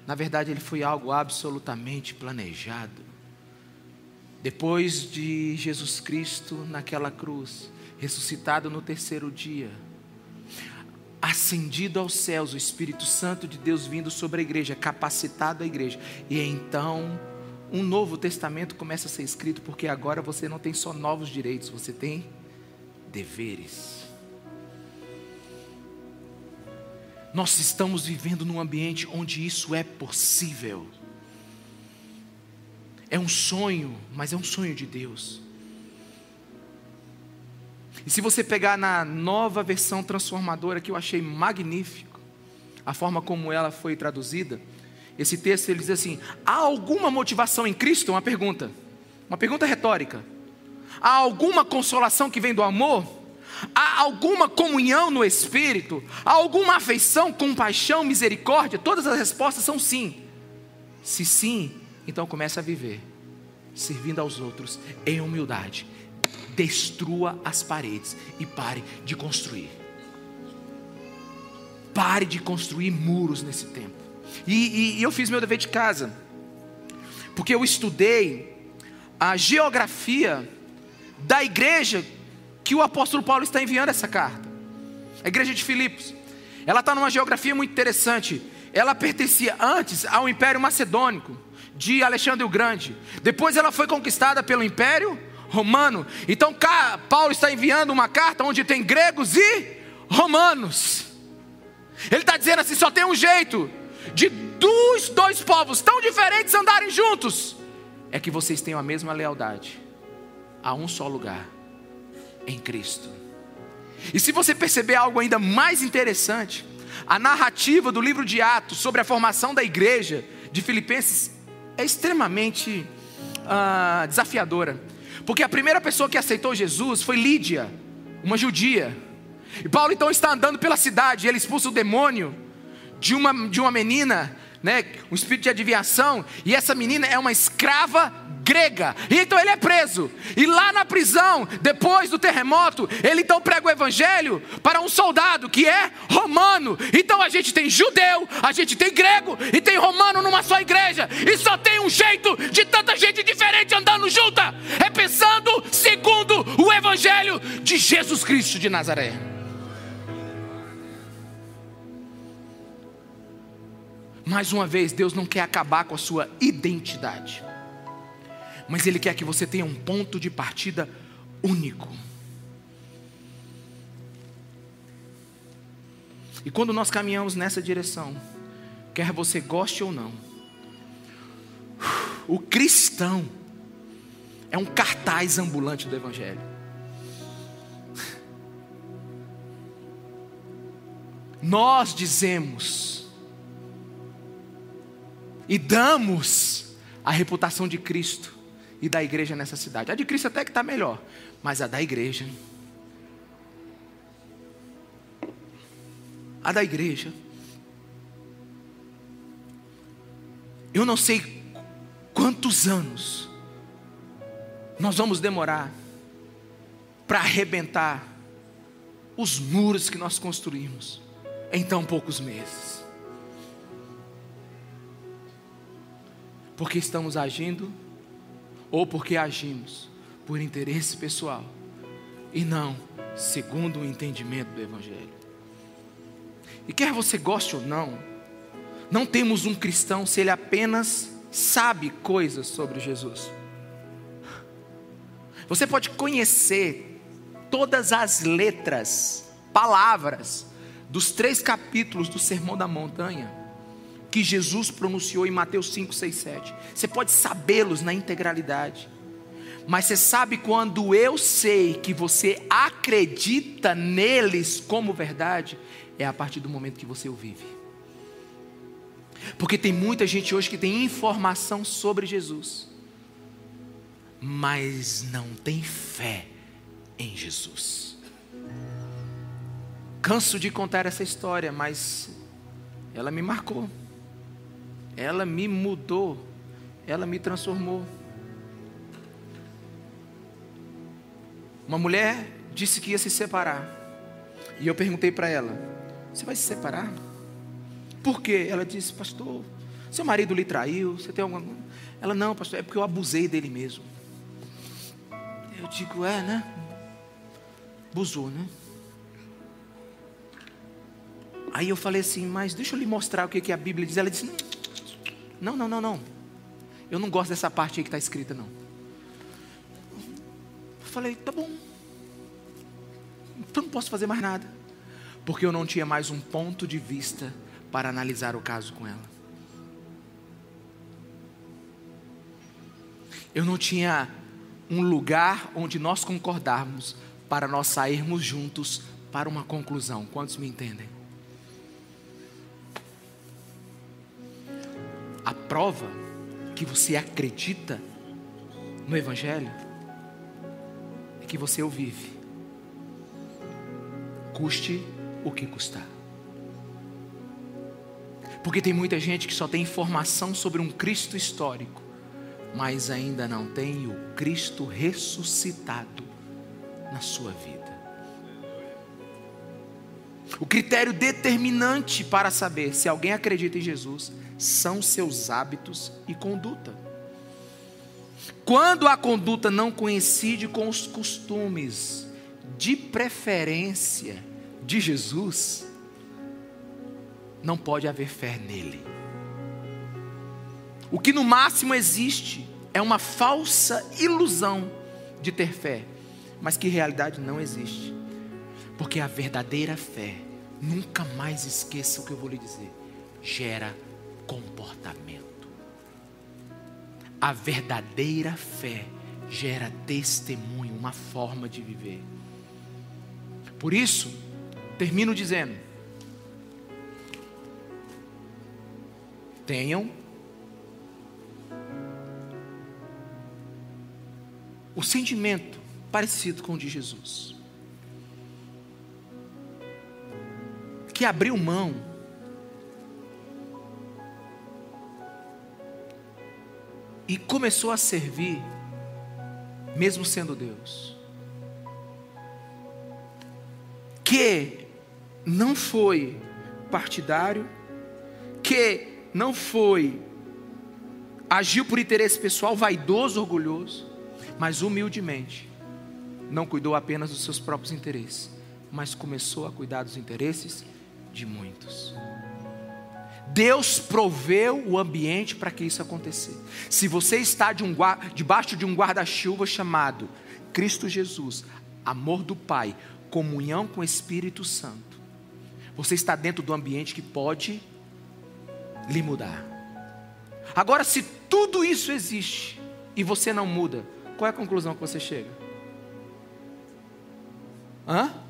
Na verdade, ele foi algo absolutamente planejado. Depois de Jesus Cristo naquela cruz, ressuscitado no terceiro dia, ascendido aos céus, o Espírito Santo de Deus vindo sobre a igreja, capacitado a igreja, e então um novo testamento começa a ser escrito, porque agora você não tem só novos direitos, você tem deveres. Nós estamos vivendo num ambiente onde isso é possível. É um sonho, mas é um sonho de Deus. E se você pegar na nova versão transformadora, que eu achei magnífico, a forma como ela foi traduzida, esse texto ele diz assim: há alguma motivação em Cristo? Uma pergunta, uma pergunta retórica. Há alguma consolação que vem do amor? Há alguma comunhão no Espírito? Há alguma afeição, compaixão, misericórdia? Todas as respostas são sim. Se sim, então comece a viver, servindo aos outros em humildade, destrua as paredes e pare de construir. Pare de construir muros nesse tempo. E, e, e eu fiz meu dever de casa, porque eu estudei a geografia da igreja que o apóstolo Paulo está enviando essa carta. A igreja de Filipos. Ela está numa geografia muito interessante. Ela pertencia antes ao Império Macedônico de Alexandre o Grande. Depois ela foi conquistada pelo Império romano. Então Paulo está enviando uma carta onde tem gregos e romanos. Ele está dizendo assim: só tem um jeito de dos dois povos tão diferentes andarem juntos, é que vocês tenham a mesma lealdade a um só lugar, em Cristo. E se você perceber algo ainda mais interessante, a narrativa do livro de Atos sobre a formação da igreja de Filipenses é extremamente uh, desafiadora. Porque a primeira pessoa que aceitou Jesus foi Lídia, uma judia. E Paulo então está andando pela cidade, ele expulsa o demônio de uma, de uma menina né, um espírito de adivinhação, e essa menina é uma escrava grega. E então ele é preso. E lá na prisão, depois do terremoto, ele então prega o evangelho para um soldado que é romano. Então a gente tem judeu, a gente tem grego e tem romano numa só igreja. E só tem um jeito de tanta gente diferente andando junta. É pensando segundo o evangelho de Jesus Cristo de Nazaré. Mais uma vez, Deus não quer acabar com a sua identidade mas Ele quer que você tenha um ponto de partida único. E quando nós caminhamos nessa direção, quer você goste ou não, o cristão é um cartaz ambulante do Evangelho. Nós dizemos e damos a reputação de Cristo e da igreja nessa cidade. A de Cristo até que está melhor, mas a da igreja. A da igreja. Eu não sei quantos anos nós vamos demorar para arrebentar os muros que nós construímos em tão poucos meses. Porque estamos agindo ou porque agimos por interesse pessoal e não segundo o entendimento do Evangelho. E quer você goste ou não, não temos um cristão se ele apenas sabe coisas sobre Jesus. Você pode conhecer todas as letras, palavras, dos três capítulos do Sermão da Montanha que Jesus pronunciou em Mateus 5, 6, 7. Você pode sabê-los na integralidade. Mas você sabe quando eu sei que você acredita neles como verdade, é a partir do momento que você o vive. Porque tem muita gente hoje que tem informação sobre Jesus, mas não tem fé em Jesus. Canso de contar essa história, mas ela me marcou ela me mudou, ela me transformou. Uma mulher disse que ia se separar. E eu perguntei para ela: Você vai se separar? Por quê? Ela disse: Pastor, seu marido lhe traiu? Você tem alguma. Ela: Não, pastor, é porque eu abusei dele mesmo. Eu digo: É, né? Abusou, né? Aí eu falei assim: Mas deixa eu lhe mostrar o que, que a Bíblia diz. Ela disse: não, não, não, não. Eu não gosto dessa parte aí que está escrita, não. Eu falei, tá bom. Então não posso fazer mais nada. Porque eu não tinha mais um ponto de vista para analisar o caso com ela. Eu não tinha um lugar onde nós concordarmos para nós sairmos juntos para uma conclusão. Quantos me entendem? A prova que você acredita no Evangelho é que você o vive, custe o que custar. Porque tem muita gente que só tem informação sobre um Cristo histórico, mas ainda não tem o Cristo ressuscitado na sua vida. O critério determinante para saber se alguém acredita em Jesus são seus hábitos e conduta. Quando a conduta não coincide com os costumes de preferência de Jesus, não pode haver fé nele. O que no máximo existe é uma falsa ilusão de ter fé, mas que realidade não existe. Porque a verdadeira fé, nunca mais esqueça o que eu vou lhe dizer, gera comportamento. A verdadeira fé gera testemunho, uma forma de viver. Por isso, termino dizendo: tenham o sentimento parecido com o de Jesus, que abriu mão e começou a servir, mesmo sendo Deus. Que não foi partidário, que não foi agiu por interesse pessoal, vaidoso, orgulhoso, mas humildemente não cuidou apenas dos seus próprios interesses, mas começou a cuidar dos interesses de muitos. Deus proveu o ambiente para que isso acontecesse. Se você está de um, debaixo de um guarda-chuva chamado Cristo Jesus, amor do Pai, comunhão com o Espírito Santo, você está dentro do ambiente que pode lhe mudar. Agora, se tudo isso existe e você não muda, qual é a conclusão que você chega? Hã?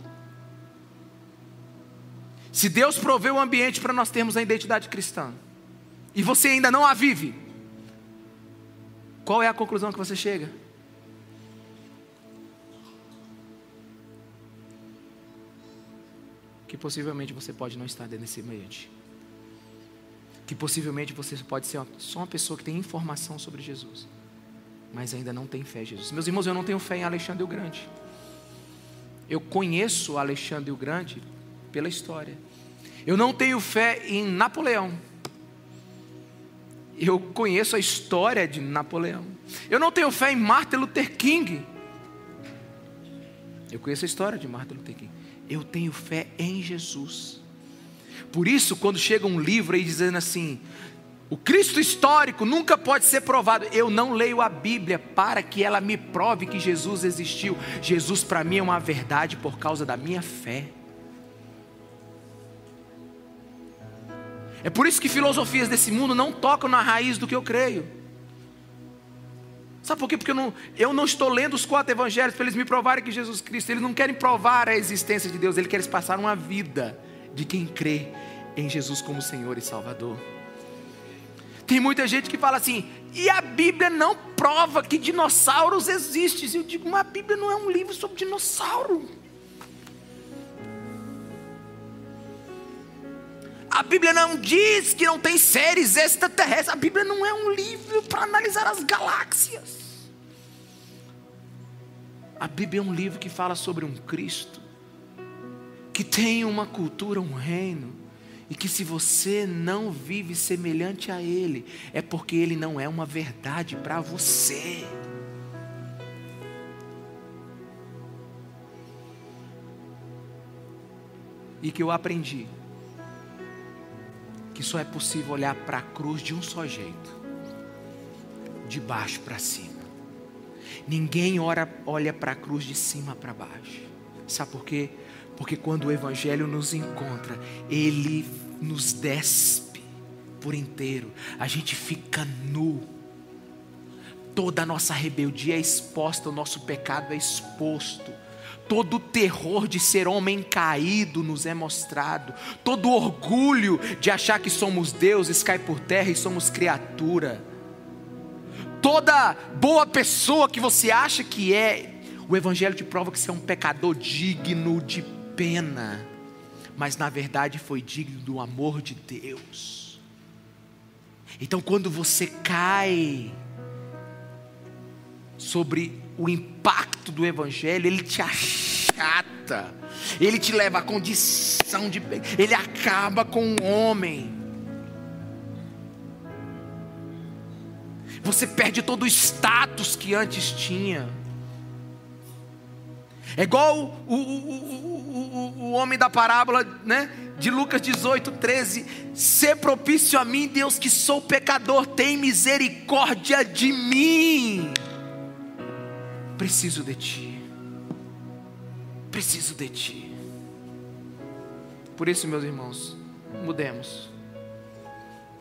Se Deus proveu o ambiente para nós termos a identidade cristã, e você ainda não a vive, qual é a conclusão que você chega? Que possivelmente você pode não estar dentro desse ambiente. Que possivelmente você pode ser só uma pessoa que tem informação sobre Jesus, mas ainda não tem fé em Jesus. Meus irmãos, eu não tenho fé em Alexandre o Grande. Eu conheço Alexandre o Grande pela história. Eu não tenho fé em Napoleão. Eu conheço a história de Napoleão. Eu não tenho fé em Martin Luther King. Eu conheço a história de Martin Luther King. Eu tenho fé em Jesus. Por isso, quando chega um livro aí dizendo assim, o Cristo histórico nunca pode ser provado. Eu não leio a Bíblia para que ela me prove que Jesus existiu. Jesus para mim é uma verdade por causa da minha fé. É por isso que filosofias desse mundo não tocam na raiz do que eu creio. Sabe por quê? Porque eu não, eu não estou lendo os quatro evangelhos para eles me provarem que Jesus Cristo. Eles não querem provar a existência de Deus, eles querem passar uma vida de quem crê em Jesus como Senhor e Salvador. Tem muita gente que fala assim, e a Bíblia não prova que dinossauros existem. Eu digo, mas a Bíblia não é um livro sobre dinossauro. A Bíblia não diz que não tem seres extraterrestres. A Bíblia não é um livro para analisar as galáxias. A Bíblia é um livro que fala sobre um Cristo, que tem uma cultura, um reino, e que se você não vive semelhante a Ele, é porque Ele não é uma verdade para você. E que eu aprendi que só é possível olhar para a cruz de um só jeito, de baixo para cima. Ninguém ora, olha para a cruz de cima para baixo. Sabe por quê? Porque quando o Evangelho nos encontra, ele nos despe por inteiro, a gente fica nu. Toda a nossa rebeldia é exposta, o nosso pecado é exposto todo o terror de ser homem caído nos é mostrado, todo o orgulho de achar que somos deuses cai por terra e somos criatura, toda boa pessoa que você acha que é, o Evangelho te prova que você é um pecador digno de pena, mas na verdade foi digno do amor de Deus. Então, quando você cai sobre o impacto do Evangelho, ele te achata, ele te leva à condição de. Ele acaba com o homem. Você perde todo o status que antes tinha. É igual o, o, o, o, homem da parábola né, de Lucas 18, 13. Ser propício a mim, Deus, que sou pecador, tem misericórdia de mim. Preciso de Ti. Preciso de Ti. Por isso, meus irmãos, mudemos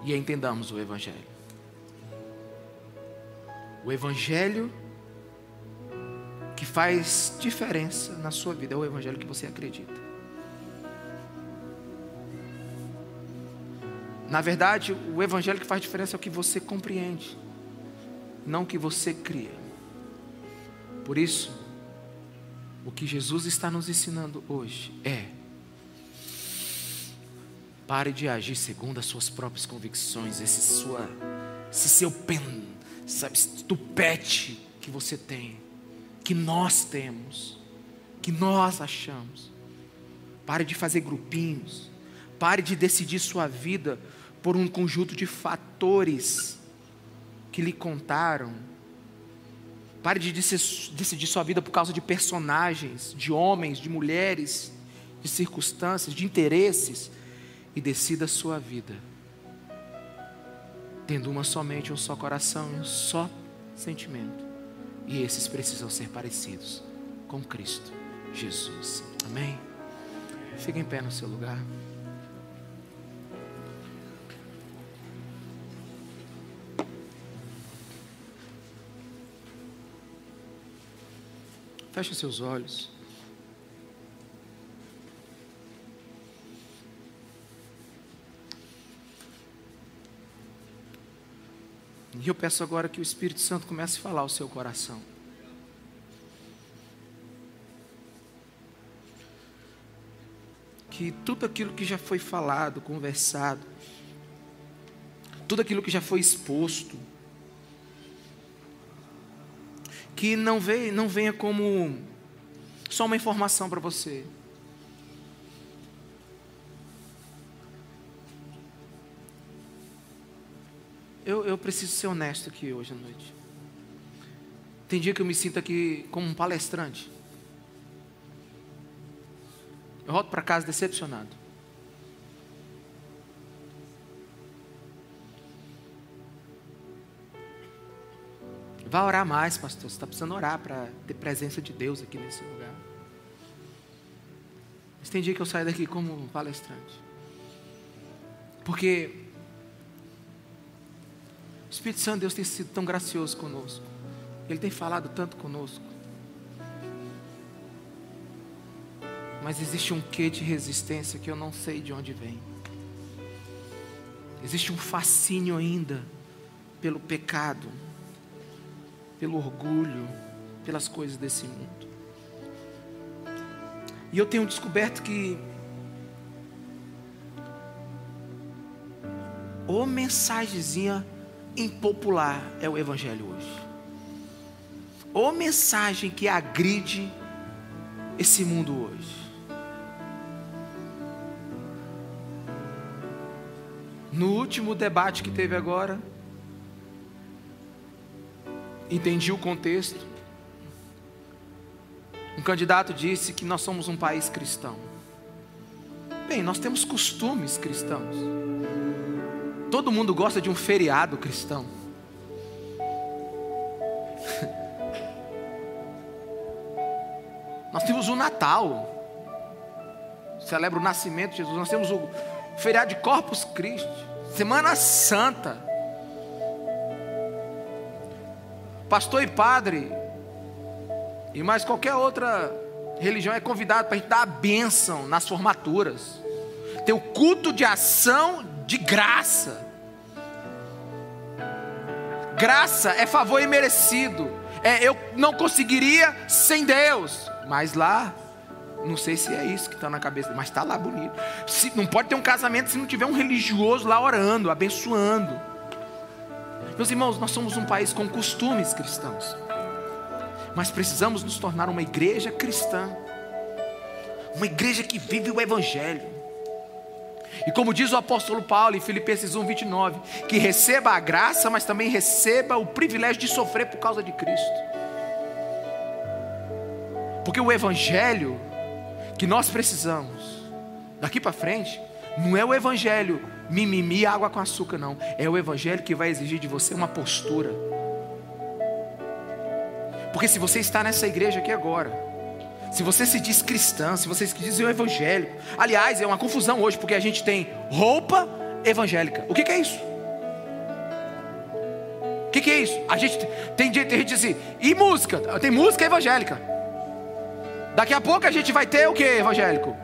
e entendamos o Evangelho. O Evangelho que faz diferença na sua vida é o Evangelho que você acredita. Na verdade, o Evangelho que faz diferença é o que você compreende, não o que você cria. Por isso, o que Jesus está nos ensinando hoje é: pare de agir segundo as suas próprias convicções, esse, sua, esse seu pen, sabe, estupete que você tem, que nós temos, que nós achamos. Pare de fazer grupinhos, pare de decidir sua vida por um conjunto de fatores que lhe contaram. Pare de decidir sua vida por causa de personagens, de homens, de mulheres, de circunstâncias, de interesses e decida sua vida tendo uma somente, um só coração e um só sentimento. E esses precisam ser parecidos com Cristo Jesus. Amém? Fique em pé no seu lugar. Feche seus olhos. E eu peço agora que o Espírito Santo comece a falar ao seu coração. Que tudo aquilo que já foi falado, conversado, tudo aquilo que já foi exposto, que não venha, não venha como só uma informação para você, eu, eu preciso ser honesto aqui hoje à noite. Tem dia que eu me sinto aqui como um palestrante. Eu volto para casa decepcionado. Vá orar mais, pastor. Você está precisando orar para ter presença de Deus aqui nesse lugar. Mas tem dia que eu saio daqui como palestrante. Porque o Espírito Santo, Deus tem sido tão gracioso conosco. Ele tem falado tanto conosco. Mas existe um quê de resistência que eu não sei de onde vem. Existe um fascínio ainda pelo pecado, pelo orgulho, pelas coisas desse mundo. E eu tenho descoberto que ou mensagenzinha impopular é o Evangelho hoje. Ou mensagem que agride esse mundo hoje. No último debate que teve agora, entendi o contexto. Um candidato disse que nós somos um país cristão. Bem, nós temos costumes cristãos. Todo mundo gosta de um feriado cristão. Nós temos o Natal, celebra o nascimento de Jesus. Nós temos o feriado de Corpus Christi, Semana Santa. Pastor e padre, e mais qualquer outra religião é convidado para a gente dar a bênção nas formaturas. Tem o culto de ação de graça. Graça é favor imerecido. É, eu não conseguiria sem Deus. Mas lá, não sei se é isso que está na cabeça, mas está lá bonito. Se, não pode ter um casamento se não tiver um religioso lá orando, abençoando. Meus irmãos, nós somos um país com costumes cristãos. Mas precisamos nos tornar uma igreja cristã. Uma igreja que vive o Evangelho. E como diz o apóstolo Paulo em Filipenses 1, 29, que receba a graça, mas também receba o privilégio de sofrer por causa de Cristo. Porque o Evangelho que nós precisamos, daqui para frente, não é o Evangelho mimimi, água com açúcar, não. É o Evangelho que vai exigir de você uma postura. Porque se você está nessa igreja aqui agora, se você se diz cristã, se você se diz evangélico, aliás, é uma confusão hoje, porque a gente tem roupa evangélica. O que, que é isso? O que, que é isso? A gente tem, tem gente assim, e música? Tem música evangélica. Daqui a pouco a gente vai ter o que evangélico?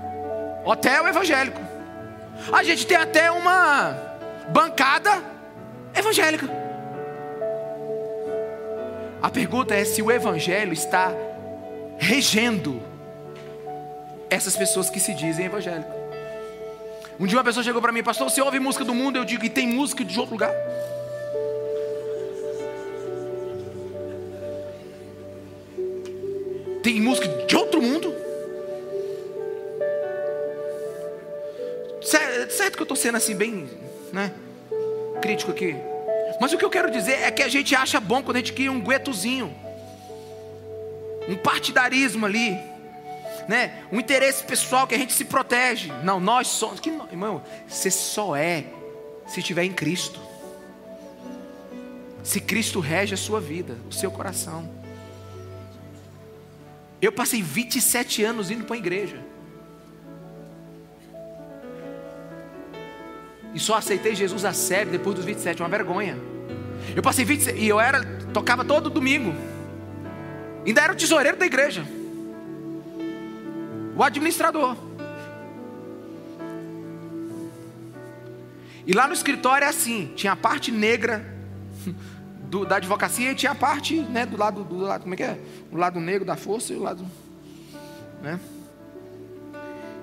Hotel evangélico. A gente tem até uma bancada evangélica. A pergunta é se o evangelho está regendo essas pessoas que se dizem evangélicas. Um dia uma pessoa chegou para mim, pastor, você ouve música do mundo? Eu digo, e tem música de outro lugar? Tem música de outro mundo? Certo que eu estou sendo assim, bem, né? Crítico aqui. Mas o que eu quero dizer é que a gente acha bom quando a gente cria um guetozinho, um partidarismo ali, né? Um interesse pessoal que a gente se protege. Não, nós somos. Que, irmão, você só é se estiver em Cristo. Se Cristo rege a sua vida, o seu coração. Eu passei 27 anos indo para a igreja. E só aceitei Jesus a sério depois dos 27, uma vergonha. Eu passei 27 e eu era tocava todo domingo. Ainda era o tesoureiro da igreja. O administrador. E lá no escritório é assim, tinha a parte negra do, da advocacia e tinha a parte, né, do lado do lado, como é que é? O lado negro da força e o lado, né?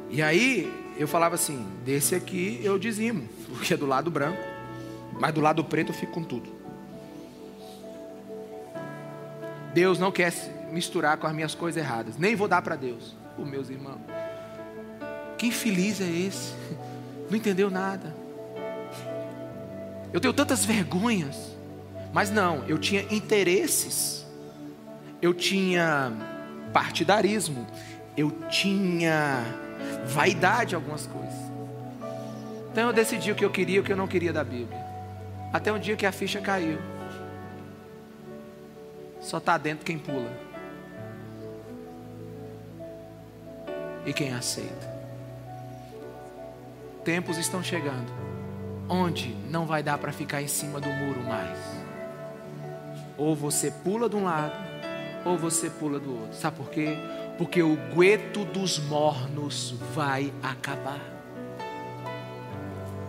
E aí eu falava assim: desse aqui eu dizimo, porque é do lado branco, mas do lado preto eu fico com tudo. Deus não quer misturar com as minhas coisas erradas, nem vou dar para Deus, os meus irmãos. Que infeliz é esse? Não entendeu nada. Eu tenho tantas vergonhas, mas não, eu tinha interesses, eu tinha partidarismo, eu tinha vaidade algumas coisas. Então eu decidi o que eu queria e o que eu não queria da Bíblia. Até um dia que a ficha caiu. Só está dentro quem pula. E quem aceita. Tempos estão chegando. Onde não vai dar para ficar em cima do muro mais. Ou você pula de um lado, ou você pula do outro. Sabe por quê? Porque o gueto dos mornos vai acabar.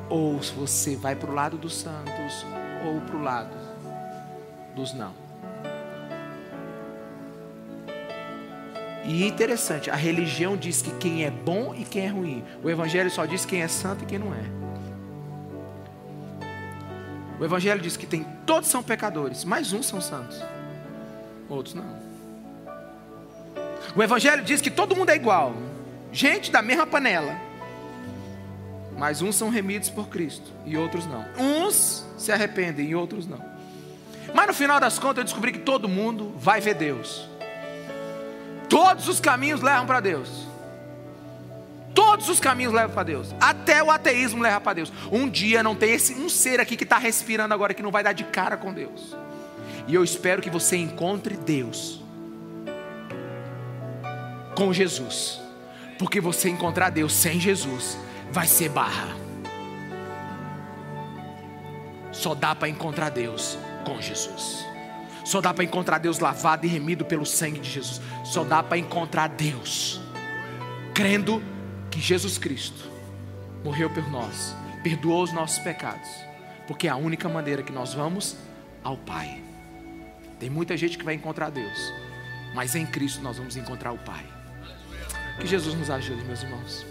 Ou você vai para o lado dos santos, ou para o lado dos não. E interessante, a religião diz que quem é bom e quem é ruim. O Evangelho só diz quem é santo e quem não é. O Evangelho diz que tem todos são pecadores, mas uns são santos, outros não. O Evangelho diz que todo mundo é igual, gente da mesma panela. Mas uns são remidos por Cristo e outros não. Uns se arrependem e outros não. Mas no final das contas eu descobri que todo mundo vai ver Deus. Todos os caminhos levam para Deus. Todos os caminhos levam para Deus. Até o ateísmo leva para Deus. Um dia não tem esse um ser aqui que está respirando agora que não vai dar de cara com Deus. E eu espero que você encontre Deus com Jesus. Porque você encontrar Deus sem Jesus vai ser barra. Só dá para encontrar Deus com Jesus. Só dá para encontrar Deus lavado e remido pelo sangue de Jesus. Só dá para encontrar Deus crendo que Jesus Cristo morreu por nós, perdoou os nossos pecados, porque é a única maneira que nós vamos ao Pai. Tem muita gente que vai encontrar Deus, mas em Cristo nós vamos encontrar o Pai. Que Jesus nos ajude, meus irmãos.